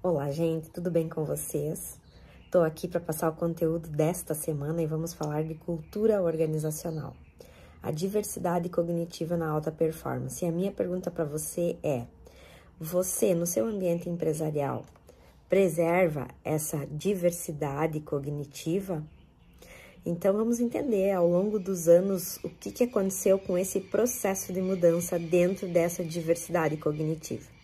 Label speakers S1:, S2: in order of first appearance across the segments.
S1: Olá, gente, tudo bem com vocês? Estou aqui para passar o conteúdo desta semana e vamos falar de cultura organizacional, a diversidade cognitiva na alta performance. E a minha pergunta para você é: você, no seu ambiente empresarial, preserva essa diversidade cognitiva? Então, vamos entender ao longo dos anos o que, que aconteceu com esse processo de mudança dentro dessa diversidade cognitiva.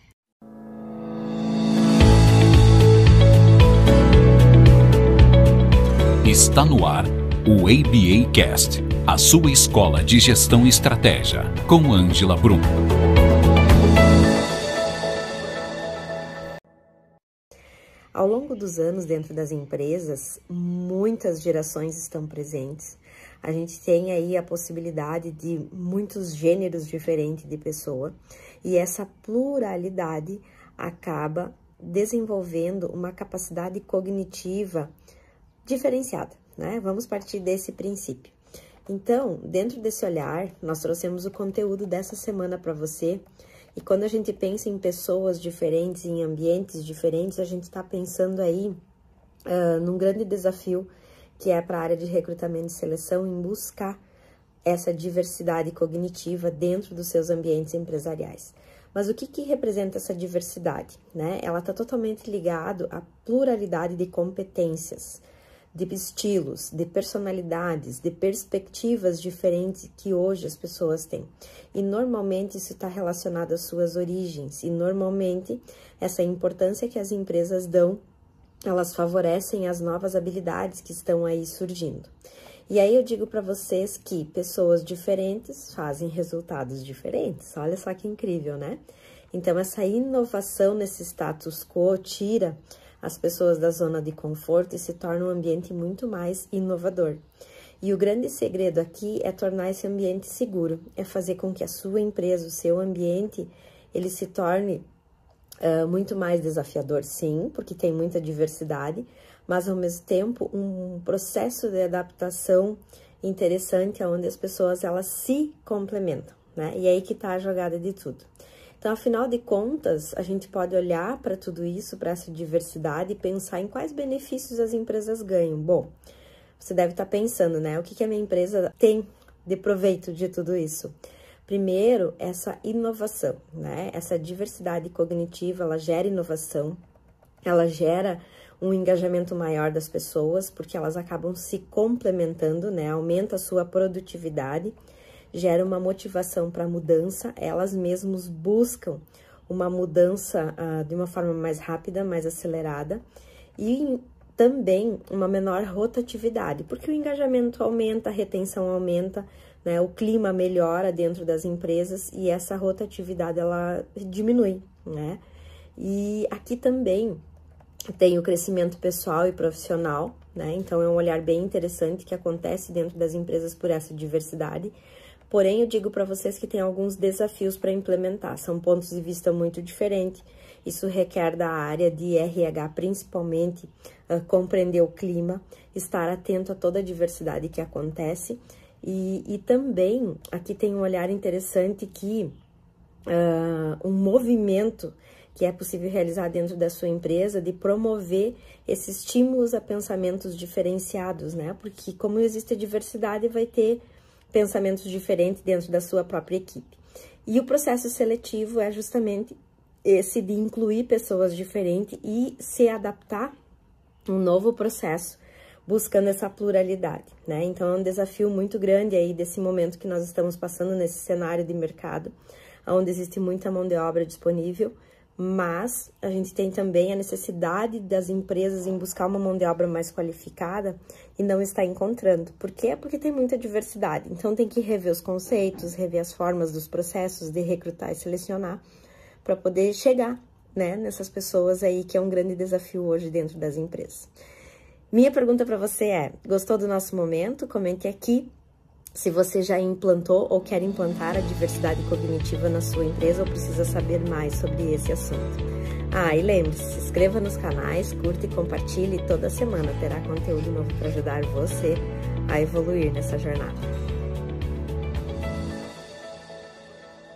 S2: Está no ar o ABA Cast, a sua escola de gestão e estratégia, com Ângela Brum.
S1: Ao longo dos anos, dentro das empresas, muitas gerações estão presentes. A gente tem aí a possibilidade de muitos gêneros diferentes de pessoa e essa pluralidade acaba desenvolvendo uma capacidade cognitiva diferenciada, né? Vamos partir desse princípio. Então, dentro desse olhar, nós trouxemos o conteúdo dessa semana para você. E quando a gente pensa em pessoas diferentes, em ambientes diferentes, a gente está pensando aí uh, num grande desafio que é para a área de recrutamento e seleção em buscar essa diversidade cognitiva dentro dos seus ambientes empresariais. Mas o que, que representa essa diversidade? Né? Ela está totalmente ligado à pluralidade de competências de estilos, de personalidades, de perspectivas diferentes que hoje as pessoas têm. E normalmente isso está relacionado às suas origens, e normalmente essa importância que as empresas dão, elas favorecem as novas habilidades que estão aí surgindo. E aí eu digo para vocês que pessoas diferentes fazem resultados diferentes. Olha só que incrível, né? Então essa inovação nesse status quo tira as pessoas da zona de conforto e se torna um ambiente muito mais inovador. E o grande segredo aqui é tornar esse ambiente seguro, é fazer com que a sua empresa, o seu ambiente, ele se torne uh, muito mais desafiador, sim, porque tem muita diversidade, mas ao mesmo tempo um processo de adaptação interessante, onde as pessoas elas se complementam, né? E é aí que está a jogada de tudo. Então, afinal de contas, a gente pode olhar para tudo isso, para essa diversidade e pensar em quais benefícios as empresas ganham. Bom, você deve estar tá pensando, né? O que, que a minha empresa tem de proveito de tudo isso? Primeiro, essa inovação, né? Essa diversidade cognitiva, ela gera inovação, ela gera um engajamento maior das pessoas, porque elas acabam se complementando, né? Aumenta a sua produtividade gera uma motivação para mudança, elas mesmas buscam uma mudança uh, de uma forma mais rápida, mais acelerada e também uma menor rotatividade, porque o engajamento aumenta, a retenção aumenta, né, o clima melhora dentro das empresas e essa rotatividade ela diminui, né? E aqui também tem o crescimento pessoal e profissional, né? Então é um olhar bem interessante que acontece dentro das empresas por essa diversidade. Porém, eu digo para vocês que tem alguns desafios para implementar, são pontos de vista muito diferentes. Isso requer da área de RH, principalmente, uh, compreender o clima, estar atento a toda a diversidade que acontece. E, e também, aqui tem um olhar interessante que uh, um movimento que é possível realizar dentro da sua empresa de promover esses estímulos a pensamentos diferenciados, né? Porque como existe diversidade, vai ter pensamentos diferentes dentro da sua própria equipe. E o processo seletivo é justamente esse de incluir pessoas diferentes e se adaptar um novo processo buscando essa pluralidade, né? Então é um desafio muito grande aí desse momento que nós estamos passando nesse cenário de mercado, onde existe muita mão de obra disponível, mas a gente tem também a necessidade das empresas em buscar uma mão de obra mais qualificada e não está encontrando. Por quê? Porque tem muita diversidade. Então tem que rever os conceitos, rever as formas dos processos de recrutar e selecionar para poder chegar, né, nessas pessoas aí que é um grande desafio hoje dentro das empresas. Minha pergunta para você é: gostou do nosso momento? Comente aqui se você já implantou ou quer implantar a diversidade cognitiva na sua empresa ou precisa saber mais sobre esse assunto. Ah, e lembre-se, se inscreva nos canais, curta e compartilhe. Toda semana terá conteúdo novo para ajudar você a evoluir nessa jornada.